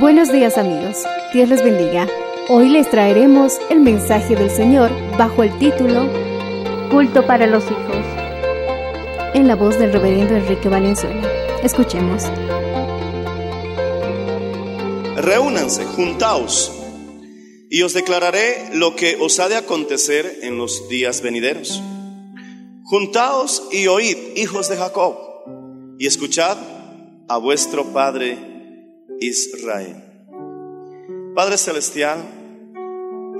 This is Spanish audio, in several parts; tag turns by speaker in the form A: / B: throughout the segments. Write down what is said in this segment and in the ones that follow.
A: Buenos días amigos, Dios les bendiga. Hoy les traeremos el mensaje del Señor bajo el título Culto para los hijos, en la voz del reverendo Enrique Valenzuela. Escuchemos.
B: Reúnanse, juntaos, y os declararé lo que os ha de acontecer en los días venideros. Juntaos y oíd, hijos de Jacob, y escuchad a vuestro Padre Israel. Padre Celestial,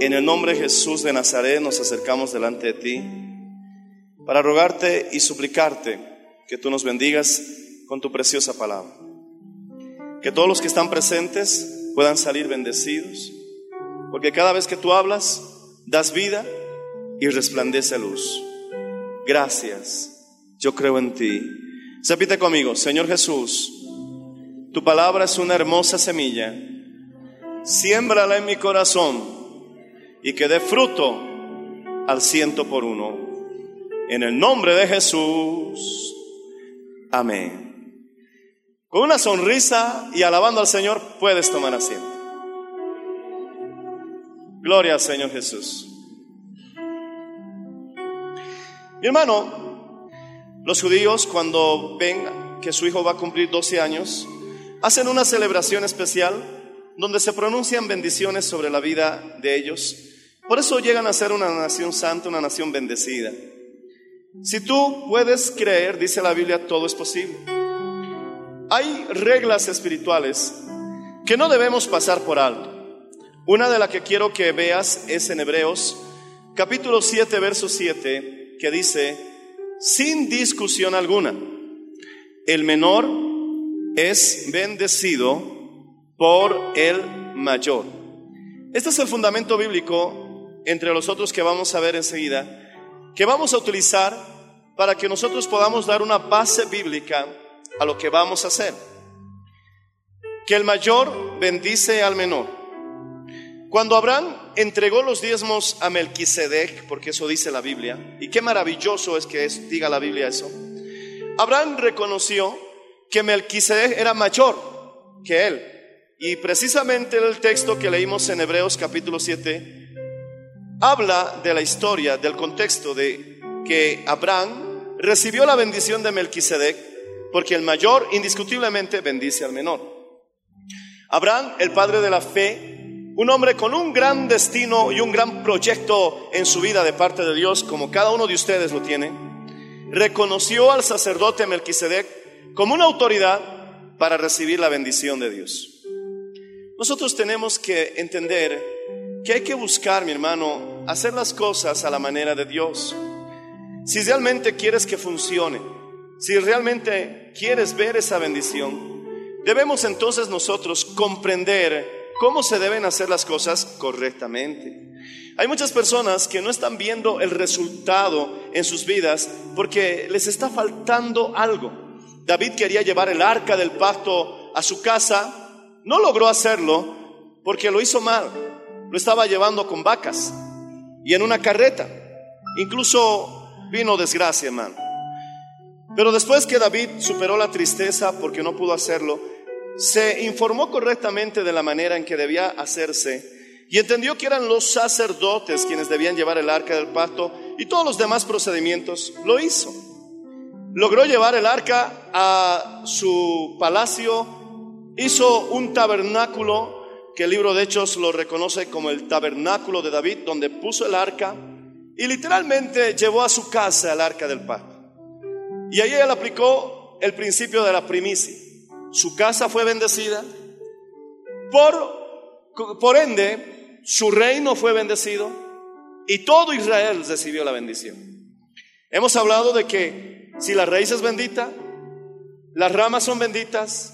B: en el nombre de Jesús de Nazaret nos acercamos delante de ti para rogarte y suplicarte que tú nos bendigas con tu preciosa palabra. Que todos los que están presentes puedan salir bendecidos, porque cada vez que tú hablas, das vida y resplandece luz. Gracias, yo creo en ti. Repite conmigo, Señor Jesús, tu palabra es una hermosa semilla. Siémbrala en mi corazón y que dé fruto al ciento por uno. En el nombre de Jesús. Amén. Con una sonrisa y alabando al Señor puedes tomar asiento. Gloria al Señor Jesús. Mi hermano, los judíos cuando ven que su hijo va a cumplir 12 años, hacen una celebración especial donde se pronuncian bendiciones sobre la vida de ellos. Por eso llegan a ser una nación santa, una nación bendecida. Si tú puedes creer, dice la Biblia, todo es posible. Hay reglas espirituales que no debemos pasar por alto. Una de las que quiero que veas es en Hebreos capítulo 7, verso 7, que dice, sin discusión alguna, el menor es bendecido por el mayor. Este es el fundamento bíblico entre los otros que vamos a ver enseguida, que vamos a utilizar para que nosotros podamos dar una base bíblica a lo que vamos a hacer. Que el mayor bendice al menor. Cuando Abraham entregó los diezmos a Melquisedec, porque eso dice la Biblia, y qué maravilloso es que diga la Biblia eso, Abraham reconoció que Melquisedec era mayor que él. Y precisamente el texto que leímos en Hebreos capítulo 7 habla de la historia, del contexto de que Abraham recibió la bendición de Melquisedec porque el mayor indiscutiblemente bendice al menor. Abraham, el padre de la fe, un hombre con un gran destino y un gran proyecto en su vida de parte de Dios, como cada uno de ustedes lo tiene, reconoció al sacerdote Melquisedec como una autoridad para recibir la bendición de Dios. Nosotros tenemos que entender que hay que buscar, mi hermano, hacer las cosas a la manera de Dios. Si realmente quieres que funcione, si realmente quieres ver esa bendición, debemos entonces nosotros comprender cómo se deben hacer las cosas correctamente. Hay muchas personas que no están viendo el resultado en sus vidas porque les está faltando algo. David quería llevar el arca del pacto a su casa, no logró hacerlo porque lo hizo mal. Lo estaba llevando con vacas y en una carreta. Incluso vino desgracia, hermano. Pero después que David superó la tristeza porque no pudo hacerlo, se informó correctamente de la manera en que debía hacerse y entendió que eran los sacerdotes quienes debían llevar el arca del pacto y todos los demás procedimientos. Lo hizo. Logró llevar el arca a su palacio, hizo un tabernáculo que el libro de Hechos lo reconoce como el tabernáculo de David, donde puso el arca y literalmente llevó a su casa el arca del pacto. Y ahí él aplicó el principio de la primicia. Su casa fue bendecida, por, por ende su reino fue bendecido y todo Israel recibió la bendición. Hemos hablado de que si la raíz es bendita, las ramas son benditas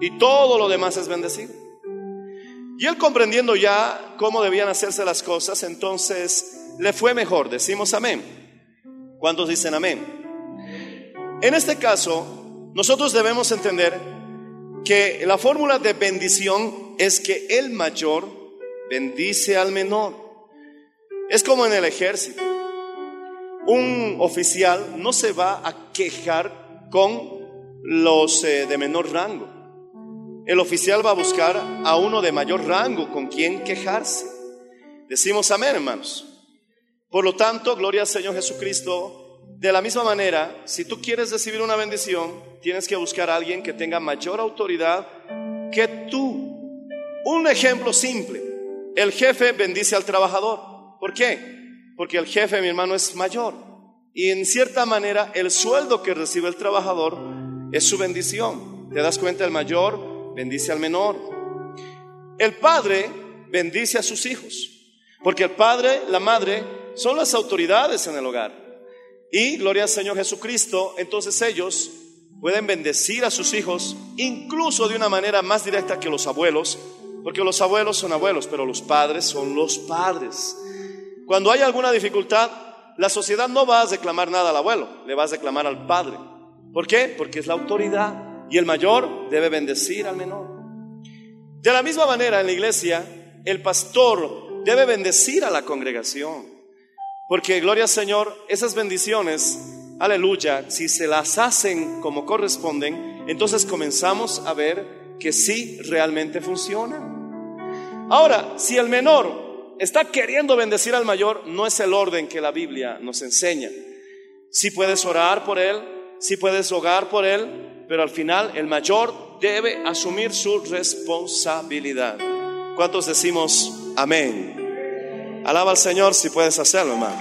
B: y todo lo demás es bendecido. Y él comprendiendo ya cómo debían hacerse las cosas, entonces le fue mejor. Decimos amén. ¿Cuántos dicen amén? En este caso, nosotros debemos entender que la fórmula de bendición es que el mayor bendice al menor. Es como en el ejército. Un oficial no se va a quejar con los eh, de menor rango. El oficial va a buscar a uno de mayor rango con quien quejarse. Decimos amén, hermanos. Por lo tanto, gloria al Señor Jesucristo. De la misma manera, si tú quieres recibir una bendición, tienes que buscar a alguien que tenga mayor autoridad que tú. Un ejemplo simple. El jefe bendice al trabajador. ¿Por qué? Porque el jefe, mi hermano, es mayor. Y en cierta manera, el sueldo que recibe el trabajador es su bendición. ¿Te das cuenta? El mayor bendice al menor. El padre bendice a sus hijos, porque el padre, la madre, son las autoridades en el hogar. Y gloria al Señor Jesucristo, entonces ellos pueden bendecir a sus hijos incluso de una manera más directa que los abuelos, porque los abuelos son abuelos, pero los padres son los padres. Cuando hay alguna dificultad, la sociedad no va a reclamar nada al abuelo, le va a reclamar al padre. ¿Por qué? Porque es la autoridad y el mayor debe bendecir al menor. De la misma manera en la iglesia, el pastor debe bendecir a la congregación. Porque, gloria al Señor, esas bendiciones, aleluya, si se las hacen como corresponden, entonces comenzamos a ver que sí realmente funcionan. Ahora, si el menor está queriendo bendecir al mayor, no es el orden que la Biblia nos enseña. Si puedes orar por él, si puedes rogar por él, pero al final el mayor debe asumir su responsabilidad. ¿Cuántos decimos amén? Alaba al Señor si puedes hacerlo, hermano.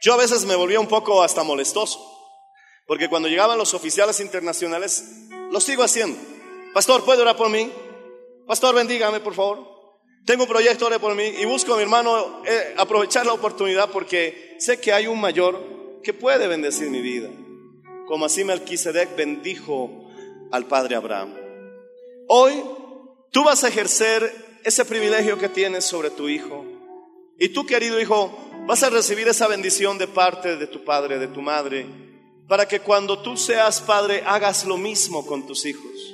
B: Yo a veces me volvía un poco hasta molestoso, porque cuando llegaban los oficiales internacionales, lo sigo haciendo. Pastor, ¿puede orar por mí? Pastor, bendígame, por favor. Tengo un proyecto, ore por mí y busco a mi hermano eh, aprovechar la oportunidad porque sé que hay un mayor que puede bendecir mi vida. Como así Melquisedec bendijo al padre Abraham. Hoy tú vas a ejercer ese privilegio que tienes sobre tu hijo. Y tú, querido hijo, vas a recibir esa bendición de parte de tu padre, de tu madre, para que cuando tú seas padre hagas lo mismo con tus hijos.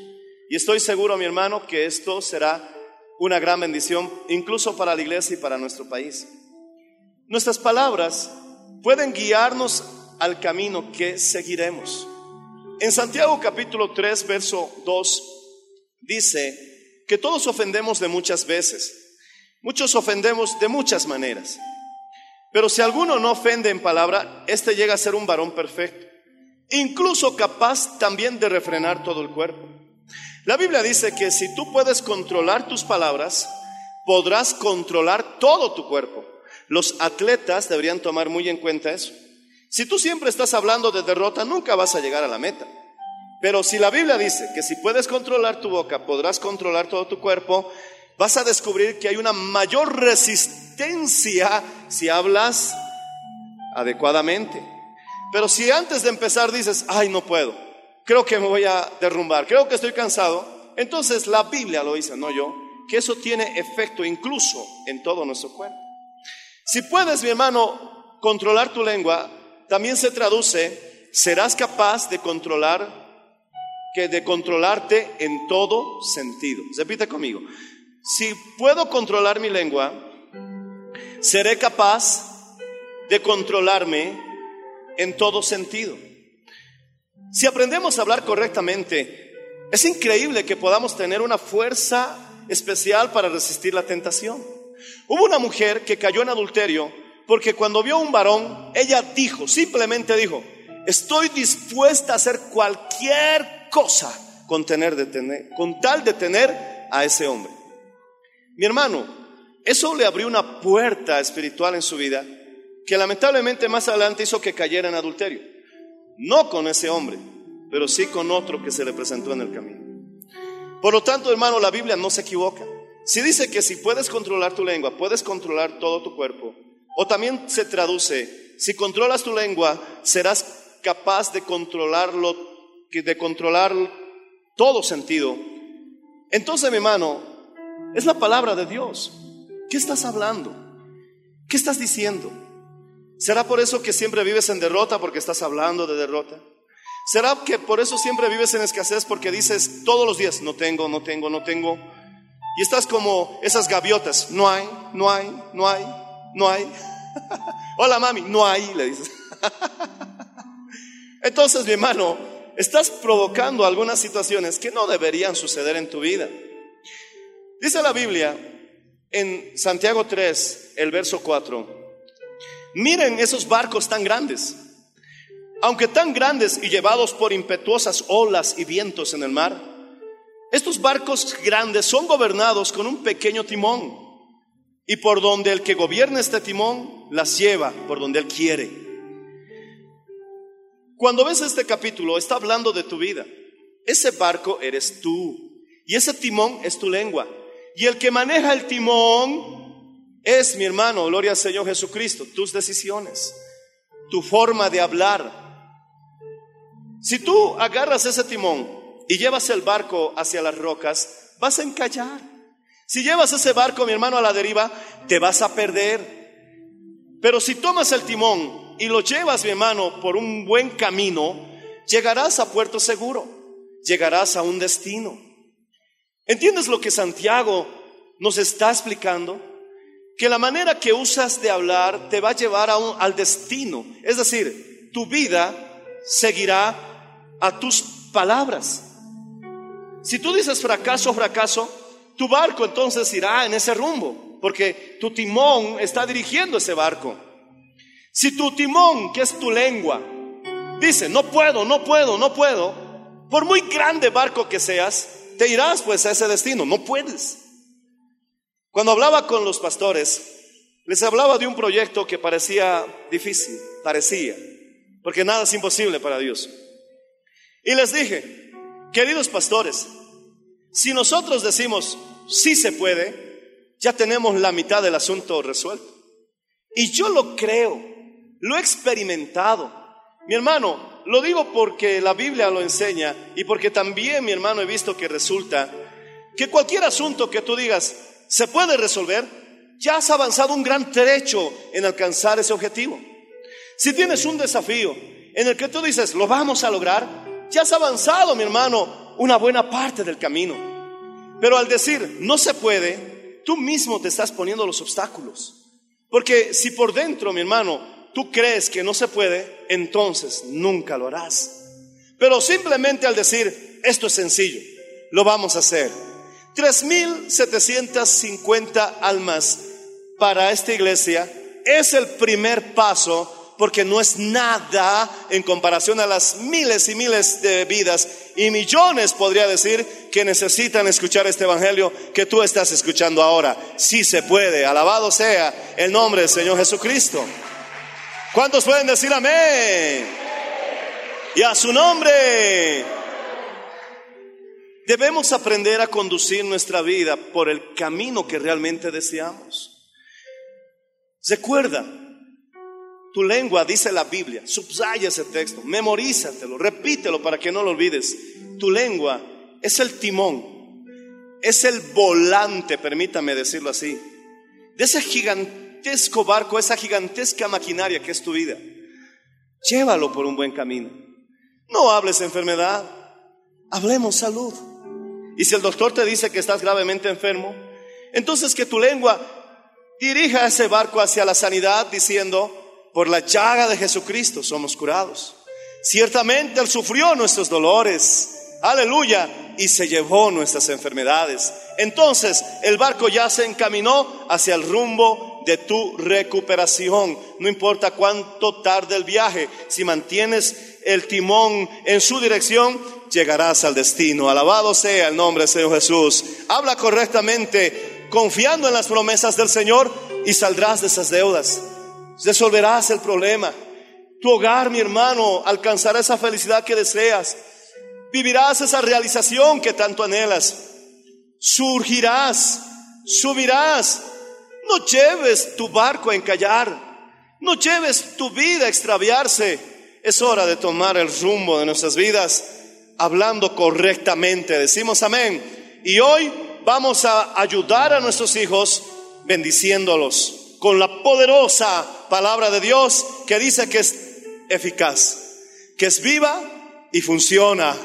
B: Y estoy seguro, mi hermano, que esto será una gran bendición incluso para la iglesia y para nuestro país. Nuestras palabras pueden guiarnos al camino que seguiremos. En Santiago capítulo 3, verso 2, dice que todos ofendemos de muchas veces. Muchos ofendemos de muchas maneras. Pero si alguno no ofende en palabra, este llega a ser un varón perfecto, incluso capaz también de refrenar todo el cuerpo. La Biblia dice que si tú puedes controlar tus palabras, podrás controlar todo tu cuerpo. Los atletas deberían tomar muy en cuenta eso. Si tú siempre estás hablando de derrota, nunca vas a llegar a la meta. Pero si la Biblia dice que si puedes controlar tu boca, podrás controlar todo tu cuerpo, vas a descubrir que hay una mayor resistencia si hablas adecuadamente. Pero si antes de empezar dices, ay, no puedo, creo que me voy a derrumbar, creo que estoy cansado, entonces la Biblia lo dice, no yo, que eso tiene efecto incluso en todo nuestro cuerpo. Si puedes, mi hermano, controlar tu lengua, también se traduce, serás capaz de controlar, que de controlarte en todo sentido. Repite conmigo, si puedo controlar mi lengua, seré capaz de controlarme en todo sentido. Si aprendemos a hablar correctamente, es increíble que podamos tener una fuerza especial para resistir la tentación. Hubo una mujer que cayó en adulterio porque cuando vio a un varón, ella dijo, simplemente dijo, estoy dispuesta a hacer cualquier cosa con, tener de tener, con tal de tener a ese hombre. Mi hermano, eso le abrió una puerta espiritual en su vida que lamentablemente más adelante hizo que cayera en adulterio. No con ese hombre, pero sí con otro que se le presentó en el camino. Por lo tanto, hermano, la Biblia no se equivoca. Si dice que si puedes controlar tu lengua, puedes controlar todo tu cuerpo, o también se traduce, si controlas tu lengua, serás capaz de controlarlo, de controlar todo sentido. Entonces, mi hermano, es la palabra de Dios. ¿Qué estás hablando? ¿Qué estás diciendo? ¿Será por eso que siempre vives en derrota porque estás hablando de derrota? ¿Será que por eso siempre vives en escasez porque dices todos los días, no tengo, no tengo, no tengo? Y estás como esas gaviotas, no hay, no hay, no hay, no hay. Hola mami, no hay, le dices. Entonces, mi hermano, estás provocando algunas situaciones que no deberían suceder en tu vida. Dice la Biblia en Santiago 3, el verso 4, miren esos barcos tan grandes, aunque tan grandes y llevados por impetuosas olas y vientos en el mar, estos barcos grandes son gobernados con un pequeño timón y por donde el que gobierna este timón las lleva por donde él quiere. Cuando ves este capítulo, está hablando de tu vida. Ese barco eres tú y ese timón es tu lengua. Y el que maneja el timón es mi hermano, gloria al Señor Jesucristo, tus decisiones, tu forma de hablar. Si tú agarras ese timón y llevas el barco hacia las rocas, vas a encallar. Si llevas ese barco, mi hermano, a la deriva, te vas a perder. Pero si tomas el timón y lo llevas, mi hermano, por un buen camino, llegarás a puerto seguro, llegarás a un destino. ¿Entiendes lo que Santiago nos está explicando? Que la manera que usas de hablar te va a llevar a al destino. Es decir, tu vida seguirá a tus palabras. Si tú dices fracaso, fracaso, tu barco entonces irá en ese rumbo, porque tu timón está dirigiendo ese barco. Si tu timón, que es tu lengua, dice, no puedo, no puedo, no puedo, por muy grande barco que seas, te irás pues a ese destino, no puedes. Cuando hablaba con los pastores, les hablaba de un proyecto que parecía difícil, parecía, porque nada es imposible para Dios. Y les dije, queridos pastores, si nosotros decimos, sí se puede, ya tenemos la mitad del asunto resuelto. Y yo lo creo, lo he experimentado. Mi hermano, lo digo porque la Biblia lo enseña y porque también, mi hermano, he visto que resulta que cualquier asunto que tú digas se puede resolver, ya has avanzado un gran trecho en alcanzar ese objetivo. Si tienes un desafío en el que tú dices, lo vamos a lograr, ya has avanzado, mi hermano, una buena parte del camino. Pero al decir, no se puede, tú mismo te estás poniendo los obstáculos. Porque si por dentro, mi hermano, tú crees que no se puede, entonces nunca lo harás. Pero simplemente al decir, esto es sencillo, lo vamos a hacer. 3.750 almas para esta iglesia es el primer paso porque no es nada en comparación a las miles y miles de vidas y millones, podría decir, que necesitan escuchar este Evangelio que tú estás escuchando ahora. Sí se puede, alabado sea el nombre del Señor Jesucristo. ¿Cuántos pueden decir amén? Y a su nombre. Debemos aprender a conducir nuestra vida por el camino que realmente deseamos. Recuerda, tu lengua dice la Biblia, subraya ese texto, memorízatelo, repítelo para que no lo olvides. Tu lengua es el timón, es el volante, permítame decirlo así, de ese gigante gigantesco barco, esa gigantesca maquinaria que es tu vida. Llévalo por un buen camino. No hables enfermedad, hablemos salud. Y si el doctor te dice que estás gravemente enfermo, Entonces que tu lengua dirija ese barco hacia la sanidad diciendo, por la llaga de Jesucristo somos curados. Ciertamente Él sufrió nuestros dolores, aleluya, y se llevó nuestras enfermedades. Entonces el barco ya se encaminó hacia el rumbo de tu recuperación. No importa cuánto tarde el viaje, si mantienes el timón en su dirección, llegarás al destino. Alabado sea el nombre del Señor Jesús. Habla correctamente, confiando en las promesas del Señor y saldrás de esas deudas. Resolverás el problema. Tu hogar, mi hermano, alcanzará esa felicidad que deseas. Vivirás esa realización que tanto anhelas. Surgirás, subirás. No lleves tu barco a encallar. No lleves tu vida a extraviarse. Es hora de tomar el rumbo de nuestras vidas hablando correctamente. Decimos amén. Y hoy vamos a ayudar a nuestros hijos bendiciéndolos con la poderosa palabra de Dios que dice que es eficaz, que es viva y funciona.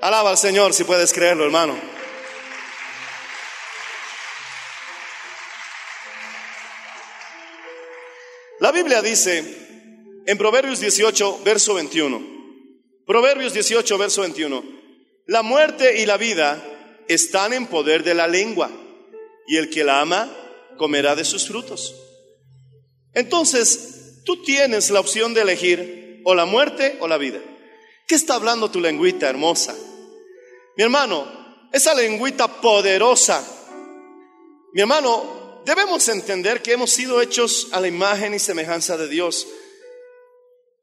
B: Alaba al Señor si puedes creerlo, hermano. La Biblia dice en Proverbios 18, verso 21, Proverbios 18, verso 21, la muerte y la vida están en poder de la lengua, y el que la ama comerá de sus frutos. Entonces, tú tienes la opción de elegir o la muerte o la vida. ¿Qué está hablando tu lengüita hermosa? Mi hermano, esa lengüita poderosa. Mi hermano, debemos entender que hemos sido hechos a la imagen y semejanza de Dios.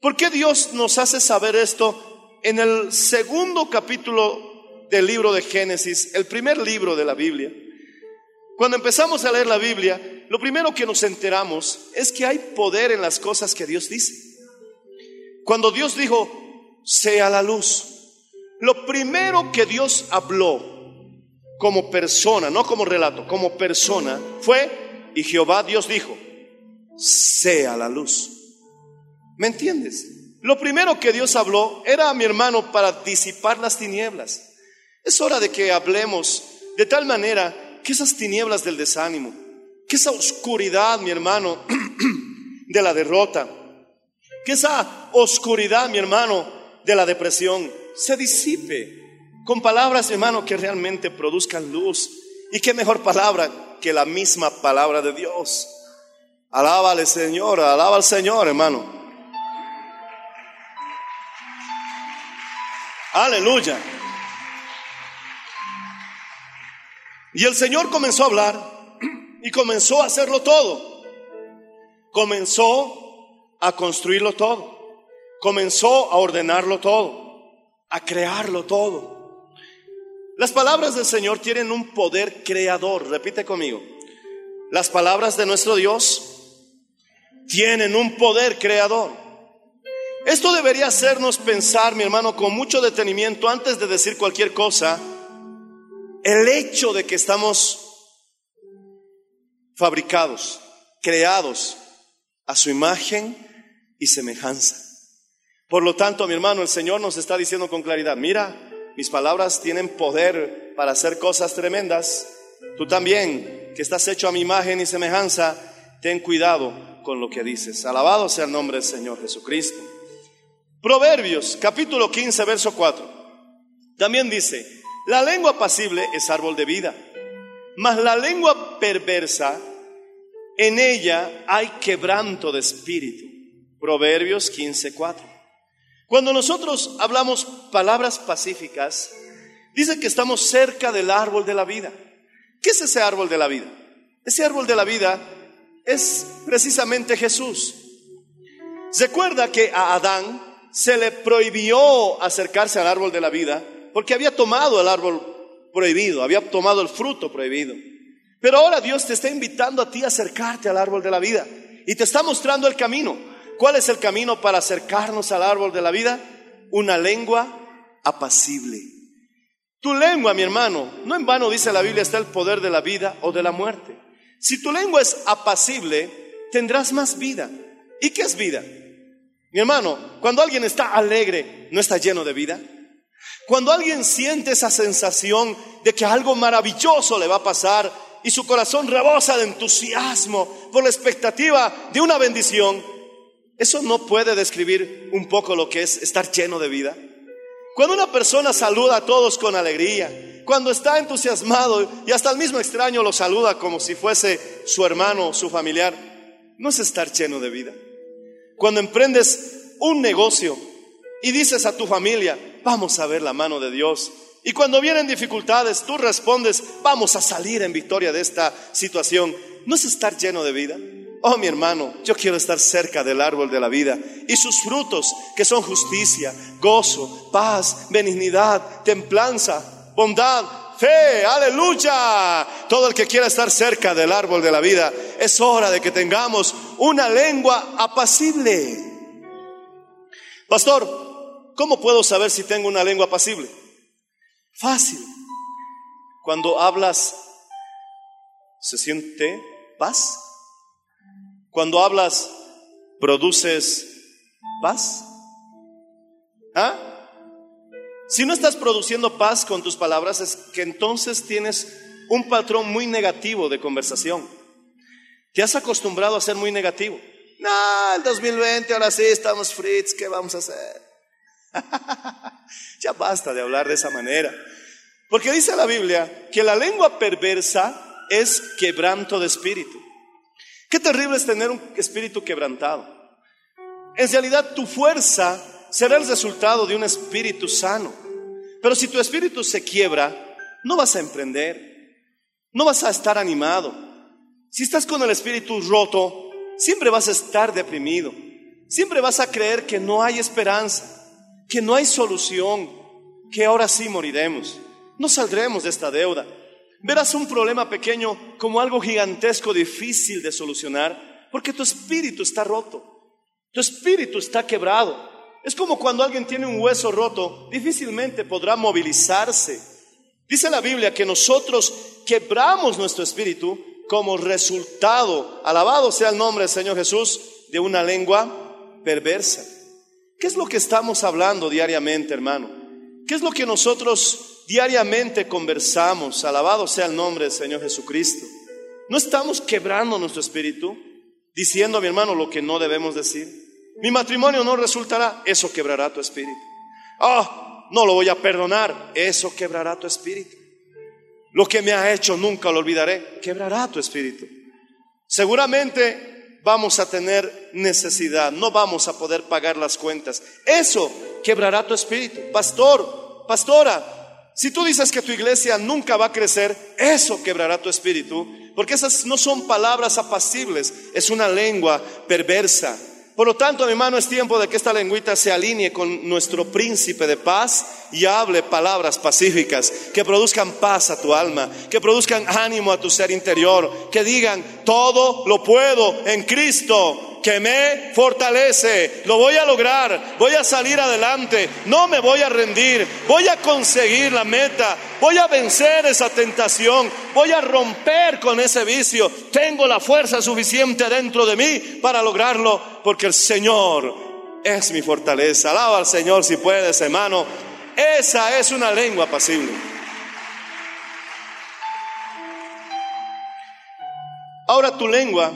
B: ¿Por qué Dios nos hace saber esto en el segundo capítulo del libro de Génesis, el primer libro de la Biblia? Cuando empezamos a leer la Biblia, lo primero que nos enteramos es que hay poder en las cosas que Dios dice. Cuando Dios dijo, sea la luz, lo primero que Dios habló como persona, no como relato, como persona, fue, y Jehová Dios dijo, sea la luz. ¿Me entiendes? Lo primero que Dios habló era, mi hermano, para disipar las tinieblas. Es hora de que hablemos de tal manera que esas tinieblas del desánimo, que esa oscuridad, mi hermano, de la derrota, que esa oscuridad, mi hermano, de la depresión, se disipe con palabras, hermano, que realmente produzcan luz. Y qué mejor palabra que la misma palabra de Dios. Alábale, Señor, alaba al Señor, hermano. Aleluya. Y el Señor comenzó a hablar y comenzó a hacerlo todo. Comenzó a construirlo todo. Comenzó a ordenarlo todo. A crearlo todo. Las palabras del Señor tienen un poder creador. Repite conmigo. Las palabras de nuestro Dios tienen un poder creador. Esto debería hacernos pensar, mi hermano, con mucho detenimiento antes de decir cualquier cosa el hecho de que estamos fabricados, creados a su imagen y semejanza. Por lo tanto, mi hermano, el Señor nos está diciendo con claridad, mira, mis palabras tienen poder para hacer cosas tremendas. Tú también, que estás hecho a mi imagen y semejanza, ten cuidado con lo que dices. Alabado sea el nombre del Señor Jesucristo. Proverbios, capítulo 15, verso 4. También dice, la lengua apacible es árbol de vida, mas la lengua perversa, en ella hay quebranto de espíritu. Proverbios 15:4. Cuando nosotros hablamos palabras pacíficas, dice que estamos cerca del árbol de la vida. ¿Qué es ese árbol de la vida? Ese árbol de la vida es precisamente Jesús. Recuerda que a Adán se le prohibió acercarse al árbol de la vida porque había tomado el árbol prohibido, había tomado el fruto prohibido. Pero ahora Dios te está invitando a ti a acercarte al árbol de la vida y te está mostrando el camino. ¿Cuál es el camino para acercarnos al árbol de la vida? Una lengua apacible. Tu lengua, mi hermano, no en vano dice la Biblia está el poder de la vida o de la muerte. Si tu lengua es apacible, tendrás más vida. ¿Y qué es vida? Mi hermano, cuando alguien está alegre, ¿no está lleno de vida? Cuando alguien siente esa sensación de que algo maravilloso le va a pasar y su corazón rebosa de entusiasmo por la expectativa de una bendición, ¿eso no puede describir un poco lo que es estar lleno de vida? Cuando una persona saluda a todos con alegría, cuando está entusiasmado y hasta el mismo extraño lo saluda como si fuese su hermano, su familiar, no es estar lleno de vida. Cuando emprendes un negocio y dices a tu familia, vamos a ver la mano de Dios. Y cuando vienen dificultades, tú respondes, vamos a salir en victoria de esta situación. ¿No es estar lleno de vida? Oh, mi hermano, yo quiero estar cerca del árbol de la vida y sus frutos, que son justicia, gozo, paz, benignidad, templanza, bondad, fe, aleluya. Todo el que quiera estar cerca del árbol de la vida, es hora de que tengamos una lengua apacible. Pastor, ¿cómo puedo saber si tengo una lengua apacible? Fácil. Cuando hablas, ¿se siente paz? Cuando hablas, ¿produces paz? ¿Ah? Si no estás produciendo paz con tus palabras, es que entonces tienes un patrón muy negativo de conversación. Te has acostumbrado a ser muy negativo. No, el 2020, ahora sí estamos frits, ¿qué vamos a hacer? ya basta de hablar de esa manera. Porque dice la Biblia que la lengua perversa es quebranto de espíritu. Qué terrible es tener un espíritu quebrantado. En realidad tu fuerza será el resultado de un espíritu sano. Pero si tu espíritu se quiebra, no vas a emprender, no vas a estar animado. Si estás con el espíritu roto, siempre vas a estar deprimido, siempre vas a creer que no hay esperanza, que no hay solución, que ahora sí moriremos, no saldremos de esta deuda. Verás un problema pequeño como algo gigantesco, difícil de solucionar, porque tu espíritu está roto, tu espíritu está quebrado. Es como cuando alguien tiene un hueso roto, difícilmente podrá movilizarse. Dice la Biblia que nosotros quebramos nuestro espíritu como resultado, alabado sea el nombre del Señor Jesús, de una lengua perversa. ¿Qué es lo que estamos hablando diariamente, hermano? ¿Qué es lo que nosotros diariamente conversamos, alabado sea el nombre del Señor Jesucristo, no estamos quebrando nuestro espíritu, diciendo mi hermano lo que no debemos decir. Mi matrimonio no resultará, eso quebrará tu espíritu. Ah, no lo voy a perdonar, eso quebrará tu espíritu. Lo que me ha hecho nunca lo olvidaré, quebrará tu espíritu. Seguramente vamos a tener necesidad, no vamos a poder pagar las cuentas. Eso quebrará tu espíritu. Pastor, pastora, si tú dices que tu iglesia nunca va a crecer, eso quebrará tu espíritu, porque esas no son palabras apacibles, es una lengua perversa. Por lo tanto, mi hermano, es tiempo de que esta lengüita se alinee con nuestro príncipe de paz y hable palabras pacíficas que produzcan paz a tu alma, que produzcan ánimo a tu ser interior, que digan, todo lo puedo en Cristo que me fortalece. Lo voy a lograr, voy a salir adelante, no me voy a rendir, voy a conseguir la meta, voy a vencer esa tentación, voy a romper con ese vicio. Tengo la fuerza suficiente dentro de mí para lograrlo, porque el Señor es mi fortaleza. Alaba al Señor si puedes, hermano. Esa es una lengua pasible. Ahora tu lengua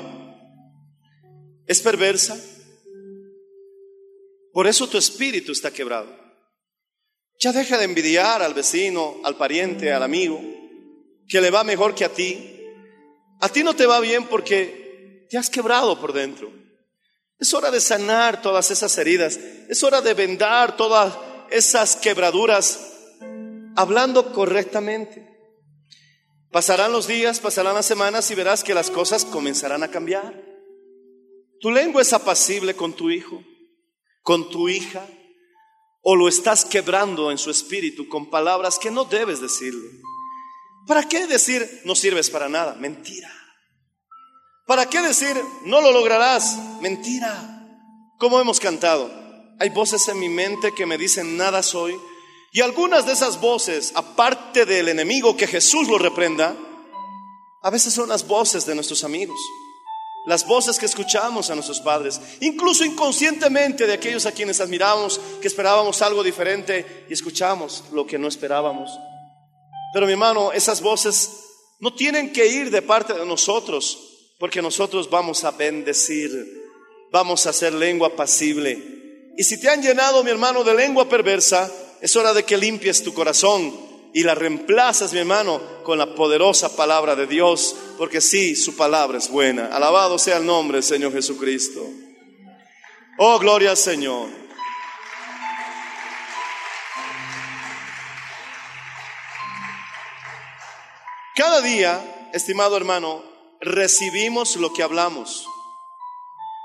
B: es perversa. Por eso tu espíritu está quebrado. Ya deja de envidiar al vecino, al pariente, al amigo, que le va mejor que a ti. A ti no te va bien porque te has quebrado por dentro. Es hora de sanar todas esas heridas. Es hora de vendar todas esas quebraduras hablando correctamente. Pasarán los días, pasarán las semanas y verás que las cosas comenzarán a cambiar. ¿Tu lengua es apacible con tu hijo, con tu hija? ¿O lo estás quebrando en su espíritu con palabras que no debes decirle? ¿Para qué decir no sirves para nada? Mentira. ¿Para qué decir no lo lograrás? Mentira. Como hemos cantado, hay voces en mi mente que me dicen nada soy. Y algunas de esas voces, aparte del enemigo que Jesús lo reprenda, a veces son las voces de nuestros amigos las voces que escuchamos a nuestros padres, incluso inconscientemente de aquellos a quienes admiramos, que esperábamos algo diferente y escuchamos lo que no esperábamos. Pero mi hermano, esas voces no tienen que ir de parte de nosotros, porque nosotros vamos a bendecir, vamos a hacer lengua pasible. Y si te han llenado, mi hermano, de lengua perversa, es hora de que limpies tu corazón y la reemplazas, mi hermano, con la poderosa palabra de Dios, porque sí, su palabra es buena. Alabado sea el nombre del Señor Jesucristo. Oh, gloria al Señor. Cada día, estimado hermano, recibimos lo que hablamos.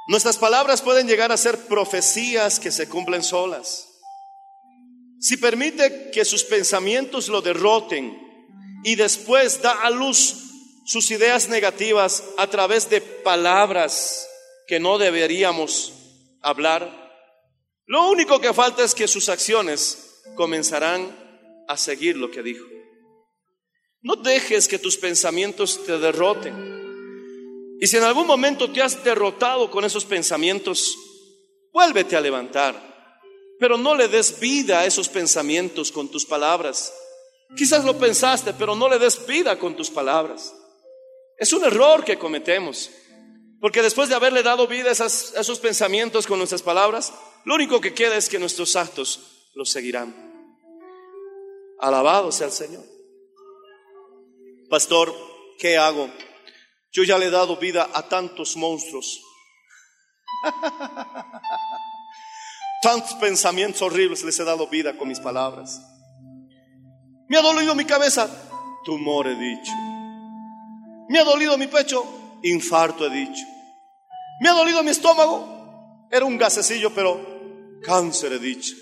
B: Nuestras palabras pueden llegar a ser profecías que se cumplen solas. Si permite que sus pensamientos lo derroten y después da a luz sus ideas negativas a través de palabras que no deberíamos hablar, lo único que falta es que sus acciones comenzarán a seguir lo que dijo. No dejes que tus pensamientos te derroten. Y si en algún momento te has derrotado con esos pensamientos, vuélvete a levantar. Pero no le des vida a esos pensamientos con tus palabras. Quizás lo pensaste, pero no le des vida con tus palabras. Es un error que cometemos. Porque después de haberle dado vida a, esos pensamientos con nuestras palabras, lo único que queda es que nuestros actos los seguirán. Alabado sea el Señor. Pastor, ¿qué hago? Yo ya le he dado vida a tantos monstruos. Tantos pensamientos horribles les he dado vida con mis palabras. Me ha dolido mi cabeza, tumor he dicho. Me ha dolido mi pecho, infarto he dicho. Me ha dolido mi estómago, era un gasecillo, pero cáncer he dicho.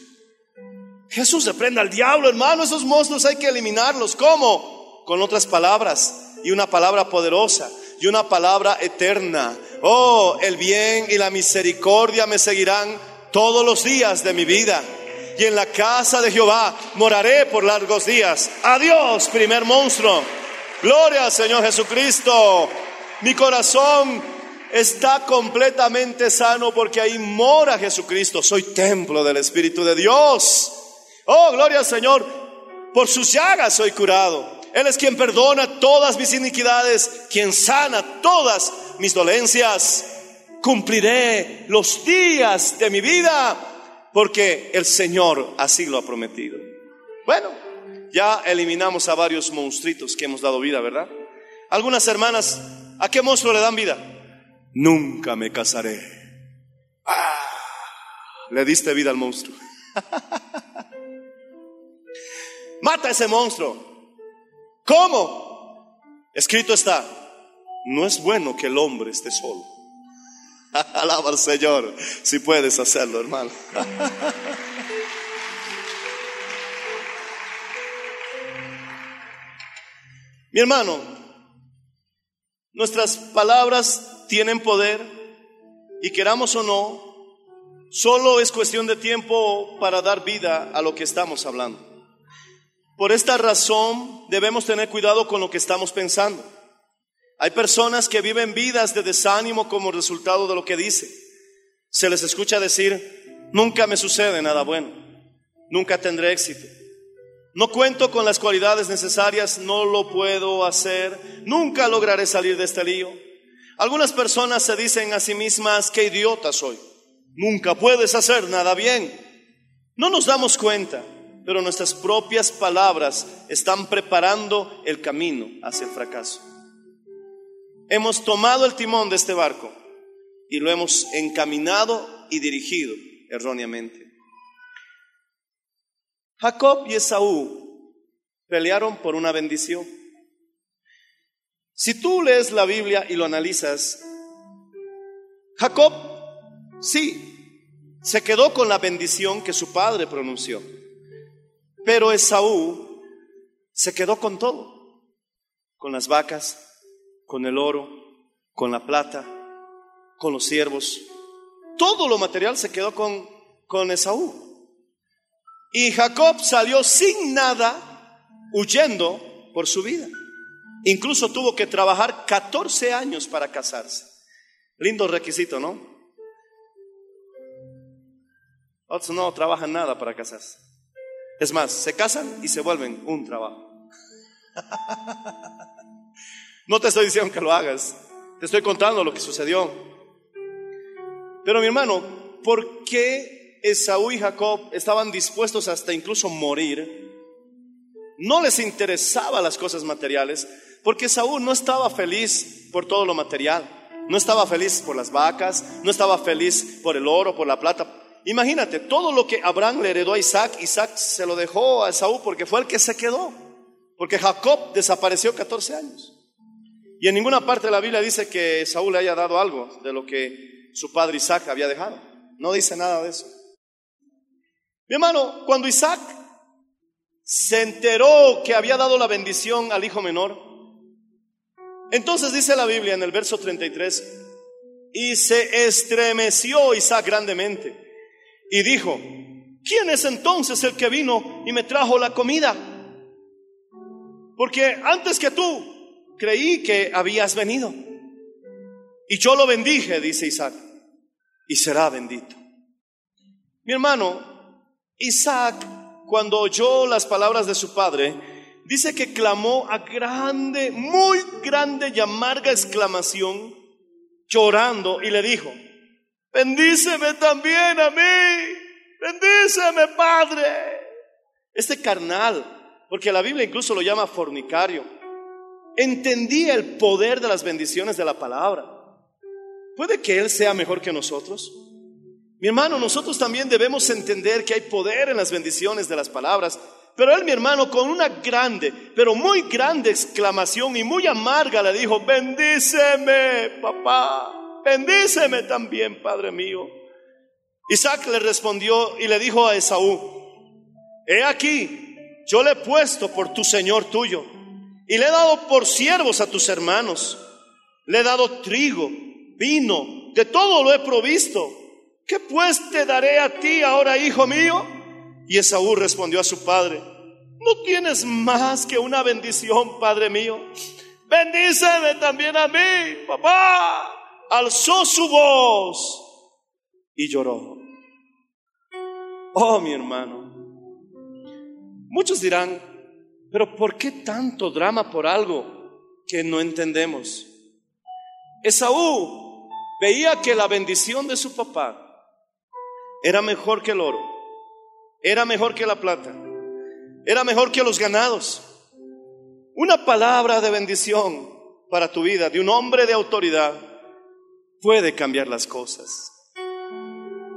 B: Jesús reprenda al diablo, hermano, esos monstruos hay que eliminarlos. ¿Cómo? con otras palabras y una palabra poderosa y una palabra eterna. Oh, el bien y la misericordia me seguirán todos los días de mi vida. Y en la casa de Jehová moraré por largos días. Adiós, primer monstruo. Gloria al Señor Jesucristo. Mi corazón está completamente sano porque ahí mora Jesucristo. Soy templo del Espíritu de Dios. Oh, gloria al Señor. Por sus llagas soy curado. Él es quien perdona todas mis iniquidades, quien sana todas mis dolencias. Cumpliré los días de mi vida porque el Señor así lo ha prometido. Bueno, ya eliminamos a varios monstruitos que hemos dado vida, ¿verdad? Algunas hermanas, ¿a qué monstruo le dan vida? Nunca me casaré. Ah, le diste vida al monstruo. Mata a ese monstruo. ¿Cómo? Escrito está, no es bueno que el hombre esté solo. Alaba al Señor si puedes hacerlo, hermano. Mi hermano, nuestras palabras tienen poder y queramos o no, solo es cuestión de tiempo para dar vida a lo que estamos hablando. Por esta razón debemos tener cuidado con lo que estamos pensando. Hay personas que viven vidas de desánimo como resultado de lo que dice. Se les escucha decir, nunca me sucede nada bueno, nunca tendré éxito, no cuento con las cualidades necesarias, no lo puedo hacer, nunca lograré salir de este lío. Algunas personas se dicen a sí mismas, qué idiota soy, nunca puedes hacer nada bien. No nos damos cuenta pero nuestras propias palabras están preparando el camino hacia el fracaso. Hemos tomado el timón de este barco y lo hemos encaminado y dirigido erróneamente. Jacob y Esaú pelearon por una bendición. Si tú lees la Biblia y lo analizas, Jacob sí se quedó con la bendición que su padre pronunció. Pero Esaú se quedó con todo, con las vacas, con el oro, con la plata, con los siervos. Todo lo material se quedó con, con Esaú. Y Jacob salió sin nada, huyendo por su vida. Incluso tuvo que trabajar 14 años para casarse. Lindo requisito, ¿no? Otros no trabajan nada para casarse. Es más, se casan y se vuelven un trabajo. No te estoy diciendo que lo hagas, te estoy contando lo que sucedió. Pero mi hermano, ¿por qué Esaú y Jacob estaban dispuestos hasta incluso morir? No les interesaban las cosas materiales, porque Esaú no estaba feliz por todo lo material, no estaba feliz por las vacas, no estaba feliz por el oro, por la plata. Imagínate, todo lo que Abraham le heredó a Isaac, Isaac se lo dejó a Esaú porque fue el que se quedó, porque Jacob desapareció 14 años. Y en ninguna parte de la Biblia dice que Saúl le haya dado algo de lo que su padre Isaac había dejado. No dice nada de eso. Mi hermano, cuando Isaac se enteró que había dado la bendición al hijo menor, entonces dice la Biblia en el verso 33, y se estremeció Isaac grandemente y dijo, ¿quién es entonces el que vino y me trajo la comida? Porque antes que tú creí que habías venido. Y yo lo bendije, dice Isaac, y será bendito. Mi hermano, Isaac, cuando oyó las palabras de su padre, dice que clamó a grande, muy grande y amarga exclamación, llorando, y le dijo, bendíceme también a mí, bendíceme, Padre. Este carnal, porque la Biblia incluso lo llama fornicario, entendía el poder de las bendiciones de la palabra. ¿Puede que Él sea mejor que nosotros? Mi hermano, nosotros también debemos entender que hay poder en las bendiciones de las palabras. Pero él, mi hermano, con una grande, pero muy grande exclamación y muy amarga le dijo, bendíceme, papá, bendíceme también, Padre mío. Isaac le respondió y le dijo a Esaú, he aquí, yo le he puesto por tu Señor tuyo y le he dado por siervos a tus hermanos. Le he dado trigo, vino, de todo lo he provisto. ¿Qué pues te daré a ti ahora, hijo mío? Y Esaú respondió a su padre, no tienes más que una bendición, padre mío. Bendíceme también a mí, papá. Alzó su voz y lloró. Oh, mi hermano. Muchos dirán, pero ¿por qué tanto drama por algo que no entendemos? Esaú veía que la bendición de su papá era mejor que el oro, era mejor que la plata, era mejor que los ganados. Una palabra de bendición para tu vida de un hombre de autoridad puede cambiar las cosas.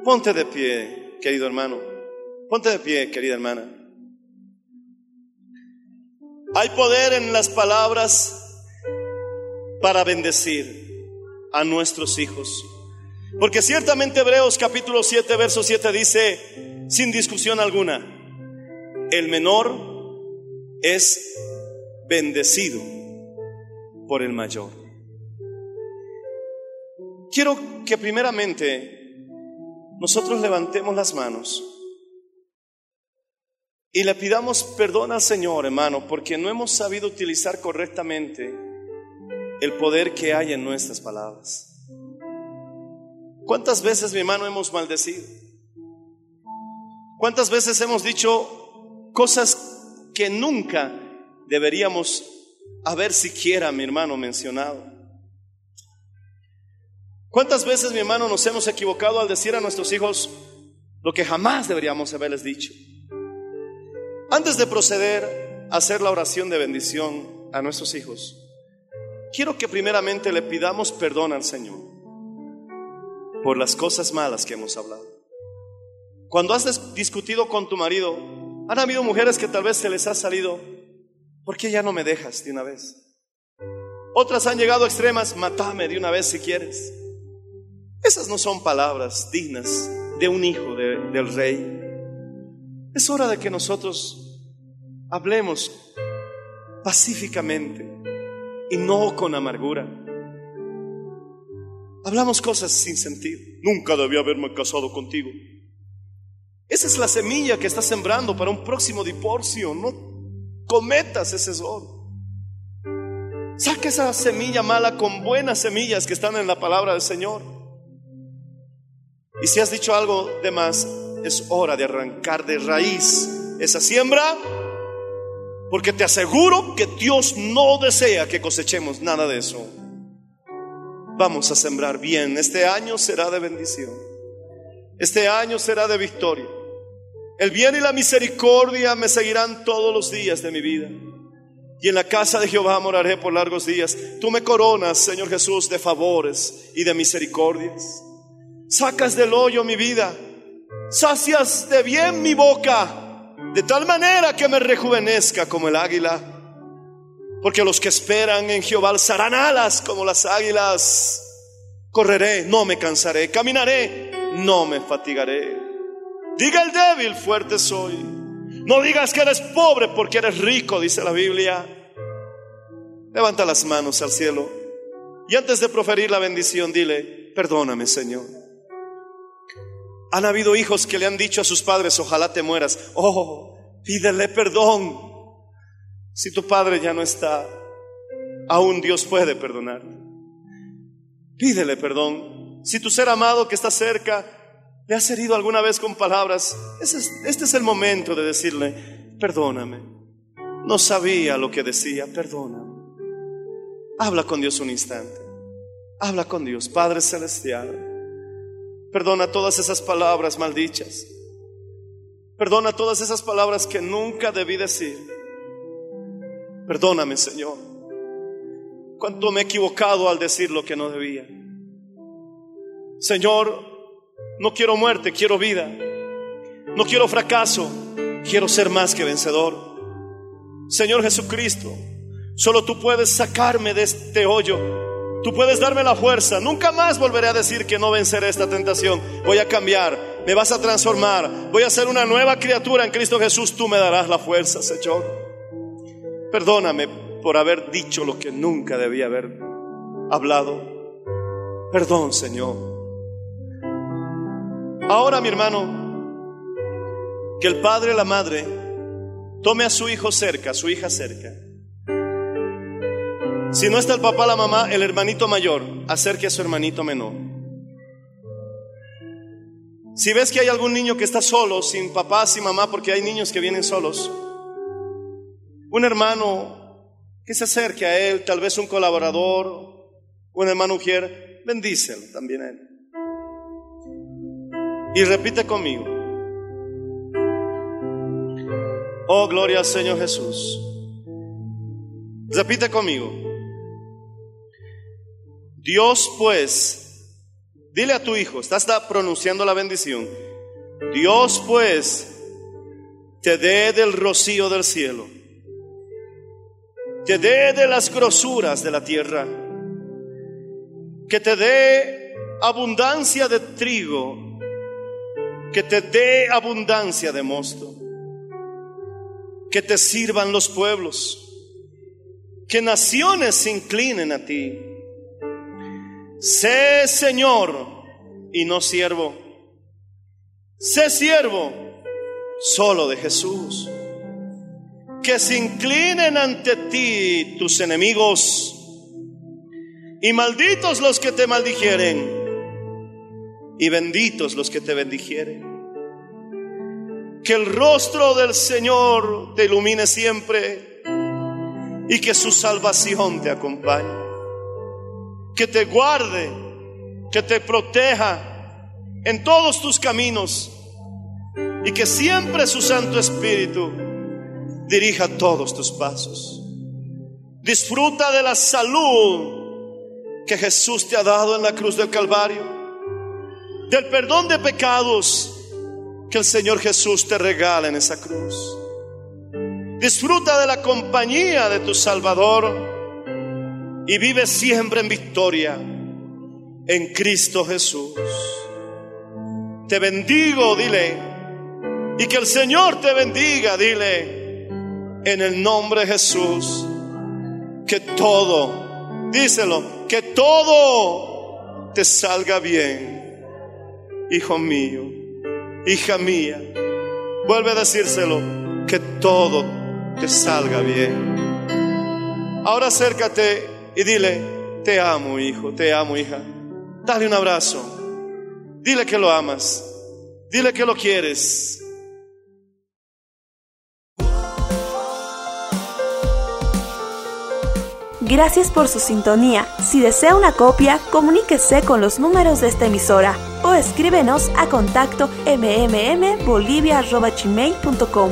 B: Ponte de pie, querido hermano. Ponte de pie, querida hermana. Hay poder en las palabras para bendecir a nuestros hijos. Porque ciertamente Hebreos capítulo 7, verso 7 dice, sin discusión alguna, el menor es bendecido por el mayor. Quiero que primeramente nosotros levantemos las manos y le pidamos perdón al Señor, hermano, porque no hemos sabido utilizar correctamente el poder que hay en nuestras palabras. ¿Cuántas veces, mi hermano, hemos maldecido? ¿Cuántas veces hemos dicho cosas que nunca deberíamos haber siquiera, mi hermano, mencionado? ¿Cuántas veces, mi hermano, nos hemos equivocado al decir a nuestros hijos lo que jamás deberíamos haberles dicho? Antes de proceder a hacer la oración de bendición a nuestros hijos, quiero que primeramente le pidamos perdón al Señor por las cosas malas que hemos hablado. Cuando has discutido con tu marido, han habido mujeres que tal vez se les ha salido, ¿por qué ya no me dejas de una vez? Otras han llegado a extremas, matame de una vez si quieres. Esas no son palabras dignas de un hijo del rey. Es hora de que nosotros hablemos pacíficamente y no con amargura. Hablamos cosas sin sentido. Nunca debía haberme casado contigo. Esa es la semilla que estás sembrando para un próximo divorcio. No cometas ese error. Saca esa semilla mala con buenas semillas que están en la palabra del Señor. Y si has dicho algo de más, es hora de arrancar de raíz esa siembra, Porque te aseguro que Dios no desea que cosechemos nada de eso. Vamos a sembrar bien. Este año será de bendición. Este año será de victoria. El bien y la misericordia me seguirán todos los días de mi vida. Y en la casa de Jehová moraré por largos días. Tú me coronas, Señor Jesús, de favores y de misericordias. Sacas del hoyo mi vida. Sacias de bien mi boca. De tal manera que me rejuvenezca como el águila. Porque los que esperan en Jehová alzarán alas como las águilas. Correré, no me cansaré. Caminaré, no me fatigaré. Diga el débil, fuerte soy. No digas que eres pobre porque eres rico, dice la Biblia. Levanta las manos al cielo y antes de proferir la bendición, dile, perdóname Señor. Han habido hijos que le han dicho a sus padres, ojalá te mueras. Oh, pídele perdón. Si tu padre ya no está, aún Dios puede perdonar. Pídele perdón. Si tu ser amado que está cerca le has herido alguna vez con palabras, este es el momento de decirle, perdóname. No sabía lo que decía, perdóname. Habla con Dios un instante. Habla con Dios, Padre Celestial. Perdona todas esas palabras maldichas. Perdona todas esas palabras que nunca debí decir. Perdóname, Señor. Cuánto me he equivocado al decir lo que no debía. Señor, no quiero muerte, quiero vida. No quiero fracaso, quiero ser más que vencedor. Señor Jesucristo, solo tú puedes sacarme de este hoyo. Tú puedes darme la fuerza. Nunca más volveré a decir que no venceré esta tentación. Voy a cambiar, me vas a transformar. Voy a ser una nueva criatura en Cristo Jesús. Tú me darás la fuerza, Señor. Perdóname por haber dicho lo que nunca debía haber hablado. Perdón, Señor. Ahora, mi hermano, que el padre la madre tome a su hijo cerca, a su hija cerca. Si no está el papá, la mamá, el hermanito mayor, acerque a su hermanito menor. Si ves que hay algún niño que está solo, sin papá, sin mamá, porque hay niños que vienen solos, un hermano que se acerque a él, tal vez un colaborador, un hermano mujer, bendícelo también a él. Y repite conmigo. Oh, gloria al Señor Jesús. Repite conmigo. Dios pues, dile a tu hijo, estás pronunciando la bendición. Dios pues te dé del rocío del cielo, te dé de las grosuras de la tierra, que te dé abundancia de trigo. Que te dé abundancia de mosto, que te sirvan los pueblos, que naciones se inclinen a ti. Sé Señor y no siervo. Sé siervo solo de Jesús. Que se inclinen ante ti tus enemigos y malditos los que te maldijeren y benditos los que te bendijeren. Que el rostro del Señor te ilumine siempre y que su salvación te acompañe. Que te guarde, que te proteja en todos tus caminos y que siempre su Santo Espíritu dirija todos tus pasos. Disfruta de la salud que Jesús te ha dado en la cruz del Calvario del perdón de pecados que el Señor Jesús te regala en esa cruz. Disfruta de la compañía de tu Salvador y vive siempre en victoria en Cristo Jesús. Te bendigo, dile, y que el Señor te bendiga, dile, en el nombre de Jesús, que todo, díselo, que todo te salga bien hijo mío, hija mía, vuelve a decírselo, que todo te salga bien. Ahora acércate y dile, te amo hijo, te amo hija. Dale un abrazo. Dile que lo amas. Dile que lo quieres.
C: Gracias por su sintonía. Si desea una copia, comuníquese con los números de esta emisora o escríbenos a contacto mmmbolivia.gmail.com.